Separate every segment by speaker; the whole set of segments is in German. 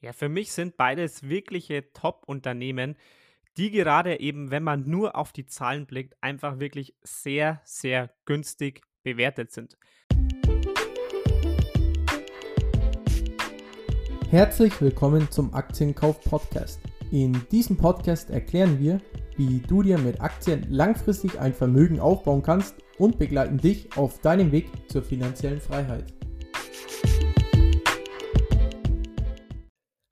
Speaker 1: Ja, für mich sind beides wirkliche Top-Unternehmen, die gerade eben, wenn man nur auf die Zahlen blickt, einfach wirklich sehr, sehr günstig bewertet sind.
Speaker 2: Herzlich willkommen zum Aktienkauf Podcast. In diesem Podcast erklären wir, wie du dir mit Aktien langfristig ein Vermögen aufbauen kannst und begleiten dich auf deinem Weg zur finanziellen Freiheit.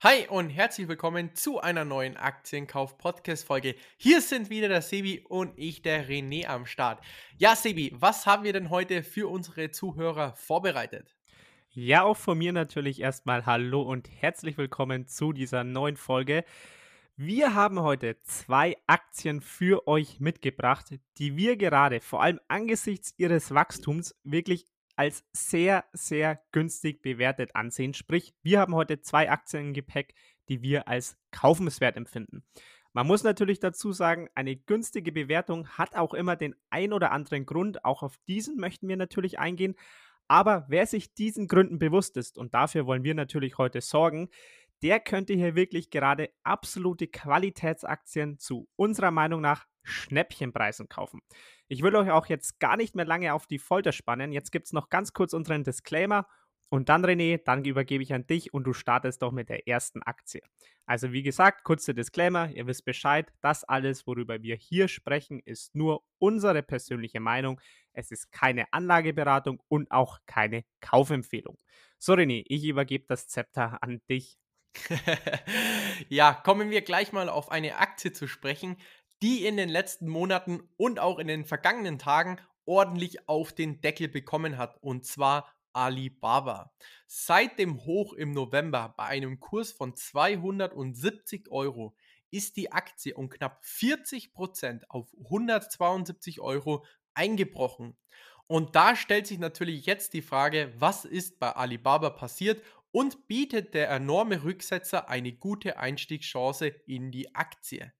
Speaker 3: Hi und herzlich willkommen zu einer neuen Aktienkauf-Podcast-Folge. Hier sind wieder der Sebi und ich, der René, am Start. Ja, Sebi, was haben wir denn heute für unsere Zuhörer vorbereitet?
Speaker 1: Ja, auch von mir natürlich erstmal Hallo und herzlich willkommen zu dieser neuen Folge. Wir haben heute zwei Aktien für euch mitgebracht, die wir gerade vor allem angesichts ihres Wachstums wirklich als sehr, sehr günstig bewertet ansehen. Sprich, wir haben heute zwei Aktien im Gepäck, die wir als kaufenswert empfinden. Man muss natürlich dazu sagen, eine günstige Bewertung hat auch immer den ein oder anderen Grund. Auch auf diesen möchten wir natürlich eingehen. Aber wer sich diesen Gründen bewusst ist, und dafür wollen wir natürlich heute sorgen, der könnte hier wirklich gerade absolute Qualitätsaktien zu unserer Meinung nach Schnäppchenpreisen kaufen. Ich will euch auch jetzt gar nicht mehr lange auf die Folter spannen. Jetzt gibt es noch ganz kurz unseren Disclaimer. Und dann, René, dann übergebe ich an dich und du startest doch mit der ersten Aktie. Also wie gesagt, kurzer Disclaimer, ihr wisst Bescheid, das alles, worüber wir hier sprechen, ist nur unsere persönliche Meinung. Es ist keine Anlageberatung und auch keine Kaufempfehlung. So, René, ich übergebe das Zepter an dich.
Speaker 3: ja, kommen wir gleich mal auf eine Aktie zu sprechen, die in den letzten Monaten und auch in den vergangenen Tagen ordentlich auf den Deckel bekommen hat, und zwar Alibaba. Seit dem Hoch im November bei einem Kurs von 270 Euro ist die Aktie um knapp 40 Prozent auf 172 Euro eingebrochen. Und da stellt sich natürlich jetzt die Frage, was ist bei Alibaba passiert und bietet der enorme Rücksetzer eine gute Einstiegschance in die Aktie.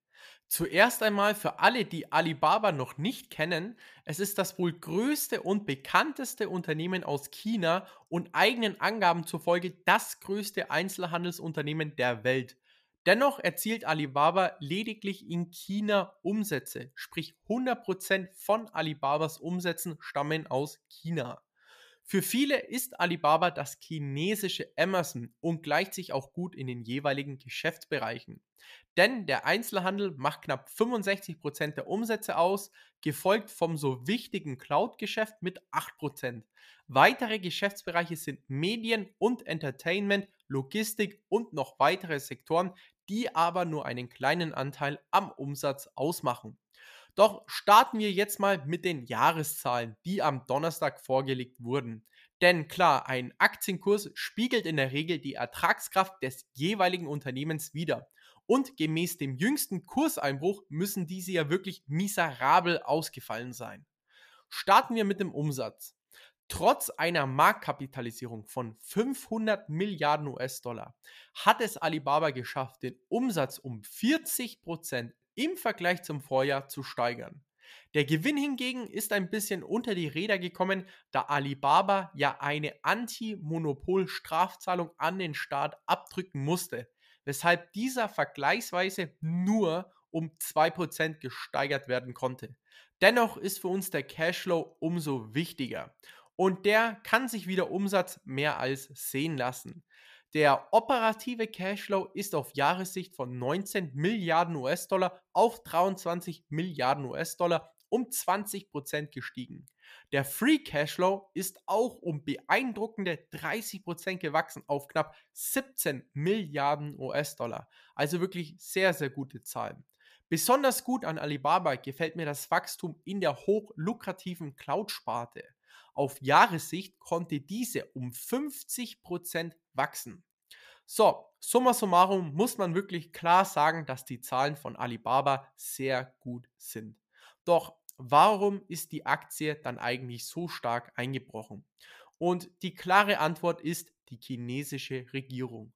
Speaker 3: Zuerst einmal für alle, die Alibaba noch nicht kennen, es ist das wohl größte und bekannteste Unternehmen aus China und eigenen Angaben zufolge das größte Einzelhandelsunternehmen der Welt. Dennoch erzielt Alibaba lediglich in China Umsätze, sprich 100% von Alibabas Umsätzen stammen aus China. Für viele ist Alibaba das chinesische Amazon und gleicht sich auch gut in den jeweiligen Geschäftsbereichen. Denn der Einzelhandel macht knapp 65% der Umsätze aus, gefolgt vom so wichtigen Cloud-Geschäft mit 8%. Weitere Geschäftsbereiche sind Medien und Entertainment, Logistik und noch weitere Sektoren, die aber nur einen kleinen Anteil am Umsatz ausmachen. Doch starten wir jetzt mal mit den Jahreszahlen, die am Donnerstag vorgelegt wurden. Denn klar, ein Aktienkurs spiegelt in der Regel die Ertragskraft des jeweiligen Unternehmens wider. Und gemäß dem jüngsten Kurseinbruch müssen diese ja wirklich miserabel ausgefallen sein. Starten wir mit dem Umsatz. Trotz einer Marktkapitalisierung von 500 Milliarden US-Dollar hat es Alibaba geschafft, den Umsatz um 40 Prozent im Vergleich zum Vorjahr zu steigern. Der Gewinn hingegen ist ein bisschen unter die Räder gekommen, da Alibaba ja eine Anti-Monopol-Strafzahlung an den Staat abdrücken musste, weshalb dieser vergleichsweise nur um 2% gesteigert werden konnte. Dennoch ist für uns der Cashflow umso wichtiger und der kann sich wieder Umsatz mehr als sehen lassen. Der operative Cashflow ist auf Jahressicht von 19 Milliarden US-Dollar auf 23 Milliarden US-Dollar um 20% gestiegen. Der Free Cashflow ist auch um beeindruckende 30% gewachsen auf knapp 17 Milliarden US-Dollar. Also wirklich sehr, sehr gute Zahlen. Besonders gut an Alibaba gefällt mir das Wachstum in der hochlukrativen Cloud-Sparte. Auf Jahressicht konnte diese um 50% wachsen. So, summa summarum muss man wirklich klar sagen, dass die Zahlen von Alibaba sehr gut sind. Doch warum ist die Aktie dann eigentlich so stark eingebrochen? Und die klare Antwort ist die chinesische Regierung.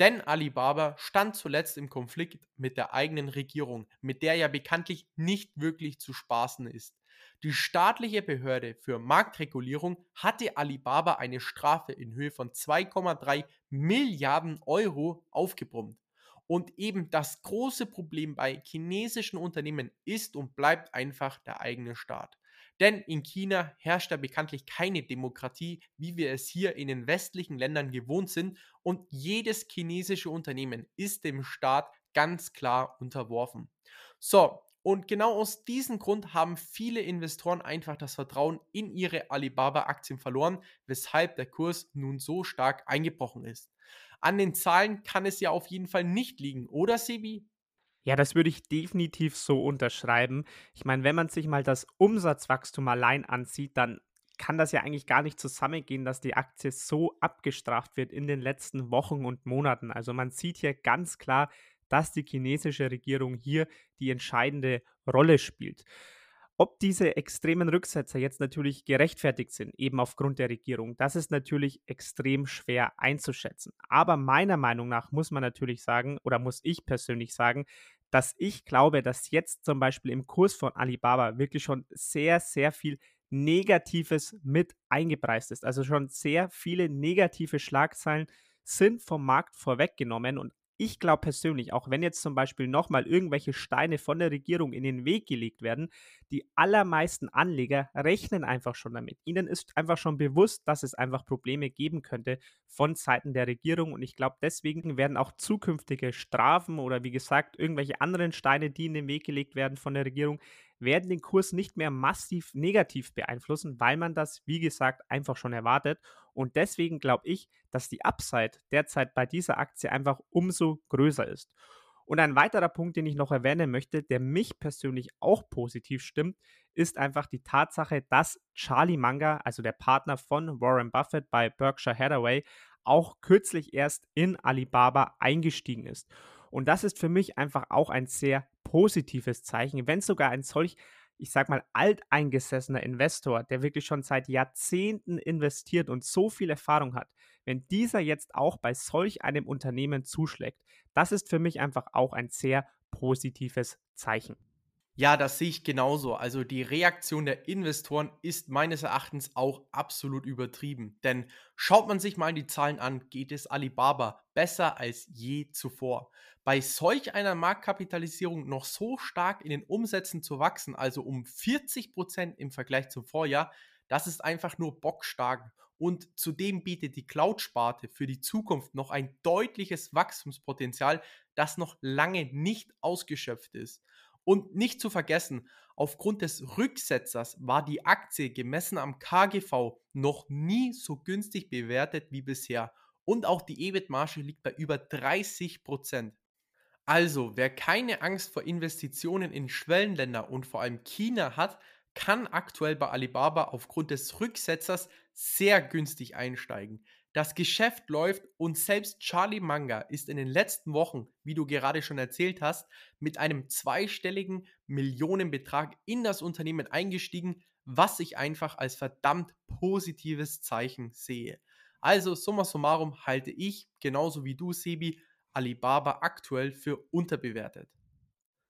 Speaker 3: Denn Alibaba stand zuletzt im Konflikt mit der eigenen Regierung, mit der ja bekanntlich nicht wirklich zu spaßen ist. Die staatliche Behörde für Marktregulierung hatte Alibaba eine Strafe in Höhe von 2,3 Milliarden Euro aufgebrummt. Und eben das große Problem bei chinesischen Unternehmen ist und bleibt einfach der eigene Staat. Denn in China herrscht ja bekanntlich keine Demokratie, wie wir es hier in den westlichen Ländern gewohnt sind. Und jedes chinesische Unternehmen ist dem Staat ganz klar unterworfen. So, und genau aus diesem Grund haben viele Investoren einfach das Vertrauen in ihre Alibaba-Aktien verloren, weshalb der Kurs nun so stark eingebrochen ist. An den Zahlen kann es ja auf jeden Fall nicht liegen, oder Sebi?
Speaker 1: Ja, das würde ich definitiv so unterschreiben. Ich meine, wenn man sich mal das Umsatzwachstum allein ansieht, dann kann das ja eigentlich gar nicht zusammengehen, dass die Aktie so abgestraft wird in den letzten Wochen und Monaten. Also man sieht hier ganz klar, dass die chinesische Regierung hier die entscheidende Rolle spielt. Ob diese extremen Rücksetzer jetzt natürlich gerechtfertigt sind, eben aufgrund der Regierung, das ist natürlich extrem schwer einzuschätzen. Aber meiner Meinung nach muss man natürlich sagen, oder muss ich persönlich sagen, dass ich glaube, dass jetzt zum Beispiel im Kurs von Alibaba wirklich schon sehr, sehr viel Negatives mit eingepreist ist. Also schon sehr viele negative Schlagzeilen sind vom Markt vorweggenommen und ich glaube persönlich, auch wenn jetzt zum Beispiel nochmal irgendwelche Steine von der Regierung in den Weg gelegt werden, die allermeisten Anleger rechnen einfach schon damit. Ihnen ist einfach schon bewusst, dass es einfach Probleme geben könnte von Seiten der Regierung und ich glaube, deswegen werden auch zukünftige Strafen oder wie gesagt irgendwelche anderen Steine, die in den Weg gelegt werden von der Regierung, werden den Kurs nicht mehr massiv negativ beeinflussen, weil man das, wie gesagt, einfach schon erwartet. Und deswegen glaube ich, dass die Upside derzeit bei dieser Aktie einfach umso größer ist. Und ein weiterer Punkt, den ich noch erwähnen möchte, der mich persönlich auch positiv stimmt, ist einfach die Tatsache, dass Charlie Munger, also der Partner von Warren Buffett bei Berkshire Hathaway, auch kürzlich erst in Alibaba eingestiegen ist. Und das ist für mich einfach auch ein sehr positives Zeichen, wenn sogar ein solch, ich sag mal, alteingesessener Investor, der wirklich schon seit Jahrzehnten investiert und so viel Erfahrung hat, wenn dieser jetzt auch bei solch einem Unternehmen zuschlägt, das ist für mich einfach auch ein sehr positives Zeichen.
Speaker 3: Ja, das sehe ich genauso. Also die Reaktion der Investoren ist meines Erachtens auch absolut übertrieben. Denn schaut man sich mal die Zahlen an, geht es Alibaba besser als je zuvor. Bei solch einer Marktkapitalisierung noch so stark in den Umsätzen zu wachsen, also um 40 Prozent im Vergleich zum Vorjahr, das ist einfach nur bockstark. Und zudem bietet die Cloud-Sparte für die Zukunft noch ein deutliches Wachstumspotenzial, das noch lange nicht ausgeschöpft ist. Und nicht zu vergessen, aufgrund des Rücksetzers war die Aktie gemessen am KGV noch nie so günstig bewertet wie bisher. Und auch die EBIT-Marge liegt bei über 30 Prozent. Also, wer keine Angst vor Investitionen in Schwellenländer und vor allem China hat, kann aktuell bei Alibaba aufgrund des Rücksetzers sehr günstig einsteigen. Das Geschäft läuft und selbst Charlie Manga ist in den letzten Wochen, wie du gerade schon erzählt hast, mit einem zweistelligen Millionenbetrag in das Unternehmen eingestiegen, was ich einfach als verdammt positives Zeichen sehe. Also summa summarum halte ich, genauso wie du, Sebi, Alibaba aktuell für unterbewertet.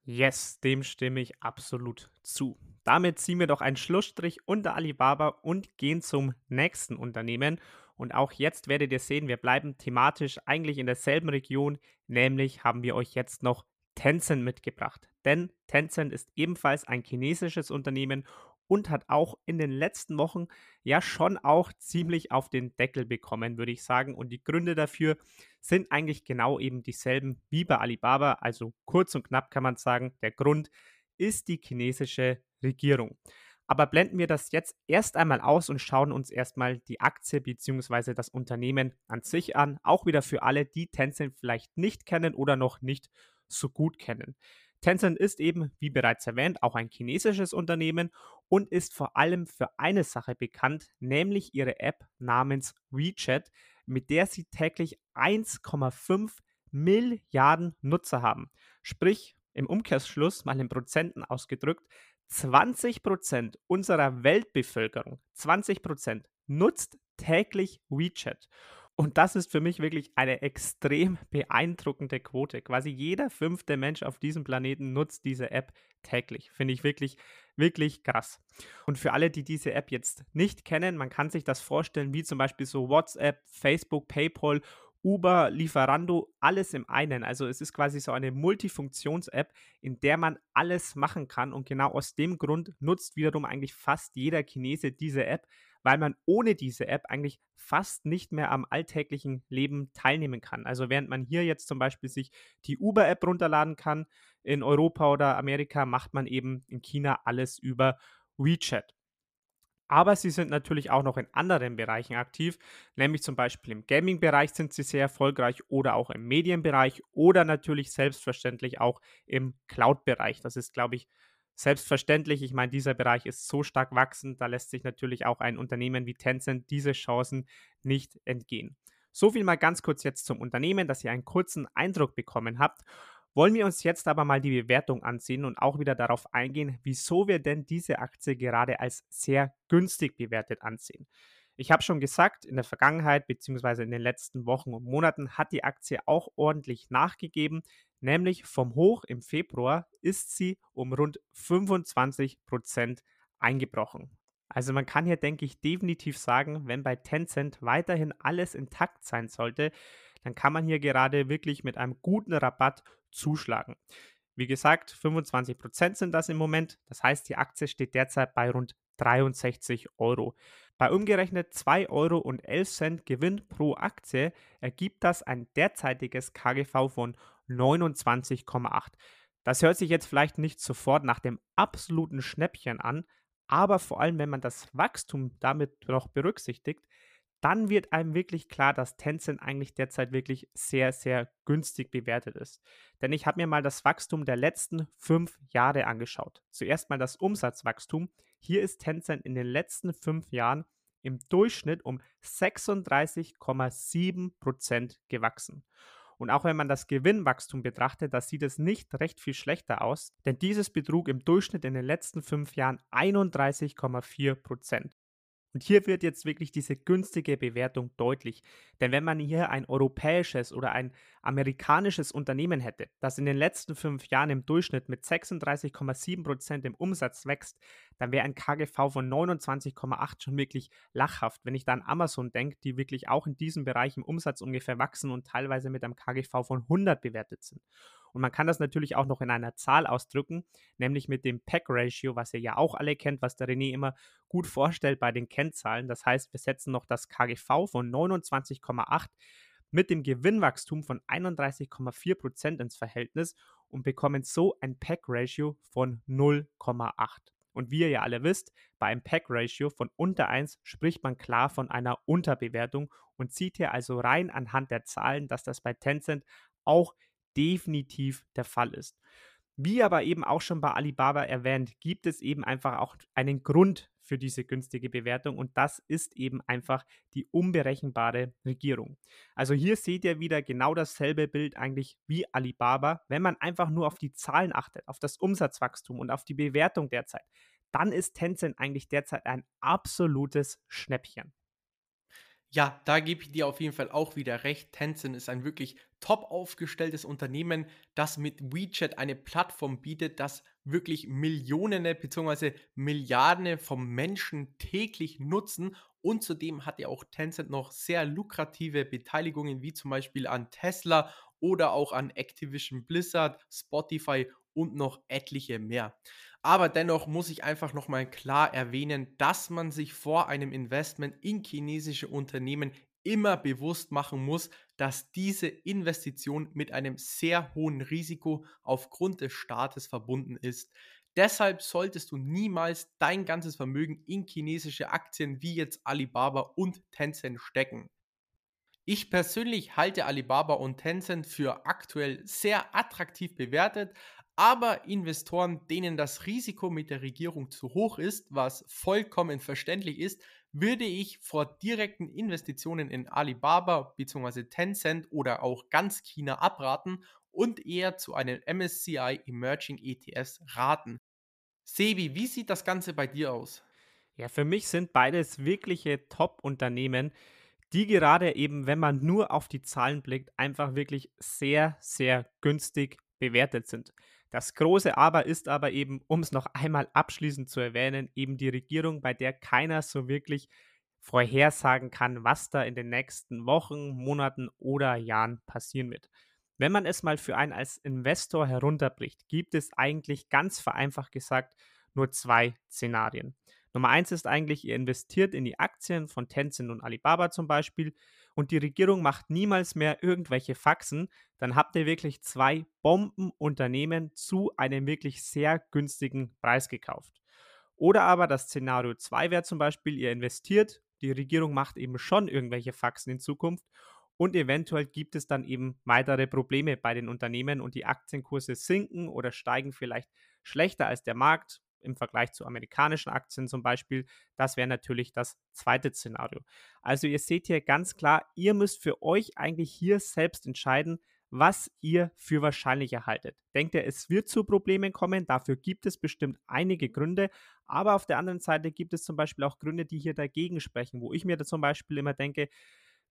Speaker 1: Yes, dem stimme ich absolut zu. Damit ziehen wir doch einen Schlussstrich unter Alibaba und gehen zum nächsten Unternehmen. Und auch jetzt werdet ihr sehen, wir bleiben thematisch eigentlich in derselben Region, nämlich haben wir euch jetzt noch Tencent mitgebracht. Denn Tencent ist ebenfalls ein chinesisches Unternehmen und hat auch in den letzten Wochen ja schon auch ziemlich auf den Deckel bekommen, würde ich sagen. Und die Gründe dafür sind eigentlich genau eben dieselben wie bei Alibaba. Also kurz und knapp kann man sagen, der Grund ist die chinesische Regierung. Aber blenden wir das jetzt erst einmal aus und schauen uns erstmal die Aktie bzw. das Unternehmen an sich an. Auch wieder für alle, die Tencent vielleicht nicht kennen oder noch nicht so gut kennen. Tencent ist eben, wie bereits erwähnt, auch ein chinesisches Unternehmen und ist vor allem für eine Sache bekannt, nämlich ihre App namens WeChat, mit der sie täglich 1,5 Milliarden Nutzer haben. Sprich, im Umkehrschluss mal in Prozenten ausgedrückt, 20% unserer Weltbevölkerung, 20% nutzt täglich WeChat. Und das ist für mich wirklich eine extrem beeindruckende Quote. Quasi jeder fünfte Mensch auf diesem Planeten nutzt diese App täglich. Finde ich wirklich, wirklich krass. Und für alle, die diese App jetzt nicht kennen, man kann sich das vorstellen wie zum Beispiel so WhatsApp, Facebook, PayPal Uber, Lieferando, alles im einen. Also es ist quasi so eine Multifunktions-App, in der man alles machen kann. Und genau aus dem Grund nutzt wiederum eigentlich fast jeder Chinese diese App, weil man ohne diese App eigentlich fast nicht mehr am alltäglichen Leben teilnehmen kann. Also während man hier jetzt zum Beispiel sich die Uber-App runterladen kann, in Europa oder Amerika macht man eben in China alles über WeChat. Aber sie sind natürlich auch noch in anderen Bereichen aktiv, nämlich zum Beispiel im Gaming-Bereich sind sie sehr erfolgreich oder auch im Medienbereich oder natürlich selbstverständlich auch im Cloud-Bereich. Das ist, glaube ich, selbstverständlich. Ich meine, dieser Bereich ist so stark wachsend, da lässt sich natürlich auch ein Unternehmen wie Tencent diese Chancen nicht entgehen. So viel mal ganz kurz jetzt zum Unternehmen, dass ihr einen kurzen Eindruck bekommen habt. Wollen wir uns jetzt aber mal die Bewertung ansehen und auch wieder darauf eingehen, wieso wir denn diese Aktie gerade als sehr günstig bewertet ansehen. Ich habe schon gesagt, in der Vergangenheit bzw. in den letzten Wochen und Monaten hat die Aktie auch ordentlich nachgegeben, nämlich vom Hoch im Februar ist sie um rund 25 Prozent eingebrochen. Also man kann hier, denke ich, definitiv sagen, wenn bei Tencent weiterhin alles intakt sein sollte, dann kann man hier gerade wirklich mit einem guten Rabatt zuschlagen. Wie gesagt, 25% sind das im Moment. Das heißt, die Aktie steht derzeit bei rund 63 Euro. Bei umgerechnet 2,11 Euro Gewinn pro Aktie ergibt das ein derzeitiges KGV von 29,8. Das hört sich jetzt vielleicht nicht sofort nach dem absoluten Schnäppchen an, aber vor allem, wenn man das Wachstum damit noch berücksichtigt, dann wird einem wirklich klar, dass Tencent eigentlich derzeit wirklich sehr, sehr günstig bewertet ist. Denn ich habe mir mal das Wachstum der letzten fünf Jahre angeschaut. Zuerst mal das Umsatzwachstum. Hier ist Tencent in den letzten fünf Jahren im Durchschnitt um 36,7 Prozent gewachsen. Und auch wenn man das Gewinnwachstum betrachtet, da sieht es nicht recht viel schlechter aus, denn dieses betrug im Durchschnitt in den letzten fünf Jahren 31,4 Prozent. Und hier wird jetzt wirklich diese günstige Bewertung deutlich. Denn wenn man hier ein europäisches oder ein amerikanisches Unternehmen hätte, das in den letzten fünf Jahren im Durchschnitt mit 36,7% im Umsatz wächst, dann wäre ein KGV von 29,8 schon wirklich lachhaft. Wenn ich da an Amazon denke, die wirklich auch in diesem Bereich im Umsatz ungefähr wachsen und teilweise mit einem KGV von 100 bewertet sind. Und man kann das natürlich auch noch in einer Zahl ausdrücken, nämlich mit dem Pack-Ratio, was ihr ja auch alle kennt, was der René immer gut vorstellt bei den Kennzahlen. Das heißt, wir setzen noch das KGV von 29,8 mit dem Gewinnwachstum von 31,4% ins Verhältnis und bekommen so ein Pack-Ratio von 0,8. Und wie ihr ja alle wisst, bei einem Pack-Ratio von unter 1 spricht man klar von einer Unterbewertung und sieht hier also rein anhand der Zahlen, dass das bei Tencent auch definitiv der Fall ist. Wie aber eben auch schon bei Alibaba erwähnt, gibt es eben einfach auch einen Grund für diese günstige Bewertung und das ist eben einfach die unberechenbare Regierung. Also hier seht ihr wieder genau dasselbe Bild eigentlich wie Alibaba. Wenn man einfach nur auf die Zahlen achtet, auf das Umsatzwachstum und auf die Bewertung derzeit, dann ist Tencent eigentlich derzeit ein absolutes Schnäppchen.
Speaker 3: Ja, da gebe ich dir auf jeden Fall auch wieder recht. Tencent ist ein wirklich top aufgestelltes Unternehmen, das mit WeChat eine Plattform bietet, das wirklich Millionen bzw. Milliarden von Menschen täglich nutzen. Und zudem hat ja auch Tencent noch sehr lukrative Beteiligungen, wie zum Beispiel an Tesla oder auch an Activision Blizzard, Spotify und noch etliche mehr. Aber dennoch muss ich einfach nochmal klar erwähnen, dass man sich vor einem Investment in chinesische Unternehmen immer bewusst machen muss, dass diese Investition mit einem sehr hohen Risiko aufgrund des Staates verbunden ist. Deshalb solltest du niemals dein ganzes Vermögen in chinesische Aktien wie jetzt Alibaba und Tencent stecken. Ich persönlich halte Alibaba und Tencent für aktuell sehr attraktiv bewertet, aber Investoren, denen das Risiko mit der Regierung zu hoch ist, was vollkommen verständlich ist, würde ich vor direkten Investitionen in Alibaba bzw. Tencent oder auch ganz China abraten und eher zu einem MSCI Emerging ETFs raten. Sebi, wie sieht das Ganze bei dir aus?
Speaker 1: Ja, für mich sind beides wirkliche Top-Unternehmen, die gerade eben, wenn man nur auf die Zahlen blickt, einfach wirklich sehr, sehr günstig bewertet sind. Das große Aber ist aber eben, um es noch einmal abschließend zu erwähnen, eben die Regierung, bei der keiner so wirklich vorhersagen kann, was da in den nächsten Wochen, Monaten oder Jahren passieren wird. Wenn man es mal für einen als Investor herunterbricht, gibt es eigentlich ganz vereinfacht gesagt nur zwei Szenarien. Nummer eins ist eigentlich, ihr investiert in die Aktien von Tencent und Alibaba zum Beispiel und die Regierung macht niemals mehr irgendwelche Faxen, dann habt ihr wirklich zwei Bombenunternehmen zu einem wirklich sehr günstigen Preis gekauft. Oder aber das Szenario 2 wäre zum Beispiel, ihr investiert, die Regierung macht eben schon irgendwelche Faxen in Zukunft und eventuell gibt es dann eben weitere Probleme bei den Unternehmen und die Aktienkurse sinken oder steigen vielleicht schlechter als der Markt im Vergleich zu amerikanischen Aktien zum Beispiel. Das wäre natürlich das zweite Szenario. Also ihr seht hier ganz klar, ihr müsst für euch eigentlich hier selbst entscheiden, was ihr für wahrscheinlicher haltet. Denkt ihr, es wird zu Problemen kommen? Dafür gibt es bestimmt einige Gründe. Aber auf der anderen Seite gibt es zum Beispiel auch Gründe, die hier dagegen sprechen, wo ich mir da zum Beispiel immer denke,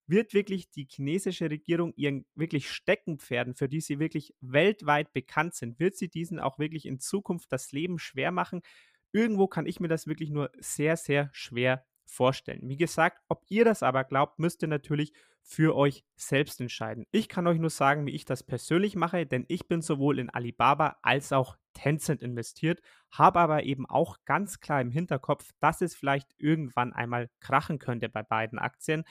Speaker 1: wird wirklich die chinesische Regierung ihren wirklich Steckenpferden, für die sie wirklich weltweit bekannt sind, wird sie diesen auch wirklich in Zukunft das Leben schwer machen? Irgendwo kann ich mir das wirklich nur sehr, sehr schwer vorstellen. Wie gesagt, ob ihr das aber glaubt, müsst ihr natürlich für euch selbst entscheiden. Ich kann euch nur sagen, wie ich das persönlich mache, denn ich bin sowohl in Alibaba als auch Tencent investiert, habe aber eben auch ganz klar im Hinterkopf, dass es vielleicht irgendwann einmal krachen könnte bei beiden Aktien.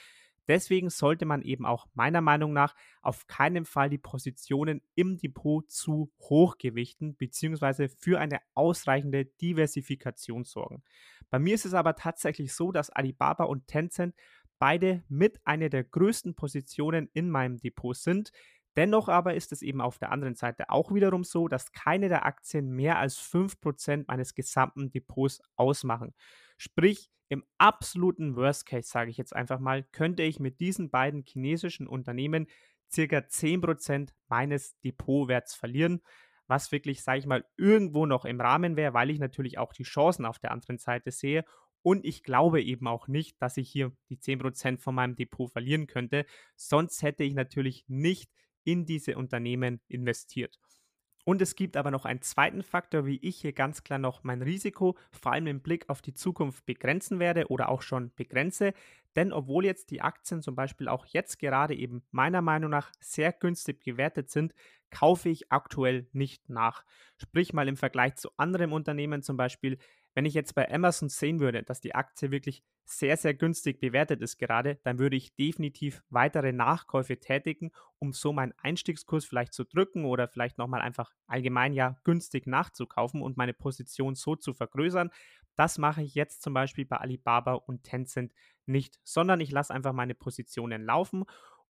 Speaker 1: Deswegen sollte man eben auch meiner Meinung nach auf keinen Fall die Positionen im Depot zu hoch gewichten bzw. für eine ausreichende Diversifikation sorgen. Bei mir ist es aber tatsächlich so, dass Alibaba und Tencent beide mit einer der größten Positionen in meinem Depot sind. Dennoch aber ist es eben auf der anderen Seite auch wiederum so, dass keine der Aktien mehr als 5% meines gesamten Depots ausmachen. Sprich, im absoluten Worst Case, sage ich jetzt einfach mal, könnte ich mit diesen beiden chinesischen Unternehmen circa 10% meines Depotwerts verlieren, was wirklich, sage ich mal, irgendwo noch im Rahmen wäre, weil ich natürlich auch die Chancen auf der anderen Seite sehe. Und ich glaube eben auch nicht, dass ich hier die 10% von meinem Depot verlieren könnte. Sonst hätte ich natürlich nicht in diese Unternehmen investiert. Und es gibt aber noch einen zweiten Faktor, wie ich hier ganz klar noch mein Risiko, vor allem im Blick auf die Zukunft, begrenzen werde oder auch schon begrenze. Denn obwohl jetzt die Aktien zum Beispiel auch jetzt gerade eben meiner Meinung nach sehr günstig gewertet sind, kaufe ich aktuell nicht nach. Sprich mal im Vergleich zu anderen Unternehmen zum Beispiel wenn ich jetzt bei Amazon sehen würde, dass die Aktie wirklich sehr, sehr günstig bewertet ist gerade, dann würde ich definitiv weitere Nachkäufe tätigen, um so meinen Einstiegskurs vielleicht zu drücken oder vielleicht nochmal einfach allgemein ja günstig nachzukaufen und meine Position so zu vergrößern. Das mache ich jetzt zum Beispiel bei Alibaba und Tencent nicht, sondern ich lasse einfach meine Positionen laufen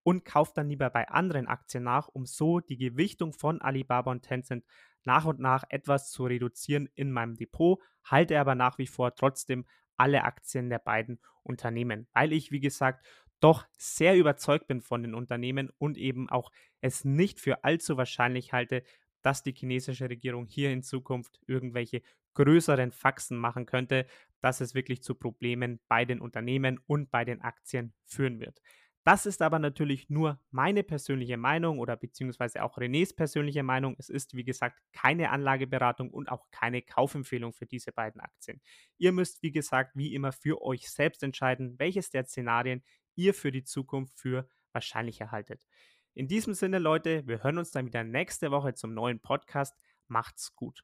Speaker 1: und kaufe dann lieber bei anderen Aktien nach, um so die Gewichtung von Alibaba und Tencent nach und nach etwas zu reduzieren in meinem Depot, halte aber nach wie vor trotzdem alle Aktien der beiden Unternehmen, weil ich, wie gesagt, doch sehr überzeugt bin von den Unternehmen und eben auch es nicht für allzu wahrscheinlich halte, dass die chinesische Regierung hier in Zukunft irgendwelche größeren Faxen machen könnte, dass es wirklich zu Problemen bei den Unternehmen und bei den Aktien führen wird. Das ist aber natürlich nur meine persönliche Meinung oder beziehungsweise auch Renés persönliche Meinung. Es ist, wie gesagt, keine Anlageberatung und auch keine Kaufempfehlung für diese beiden Aktien. Ihr müsst, wie gesagt, wie immer für euch selbst entscheiden, welches der Szenarien ihr für die Zukunft für wahrscheinlich erhaltet. In diesem Sinne, Leute, wir hören uns dann wieder nächste Woche zum neuen Podcast. Macht's gut.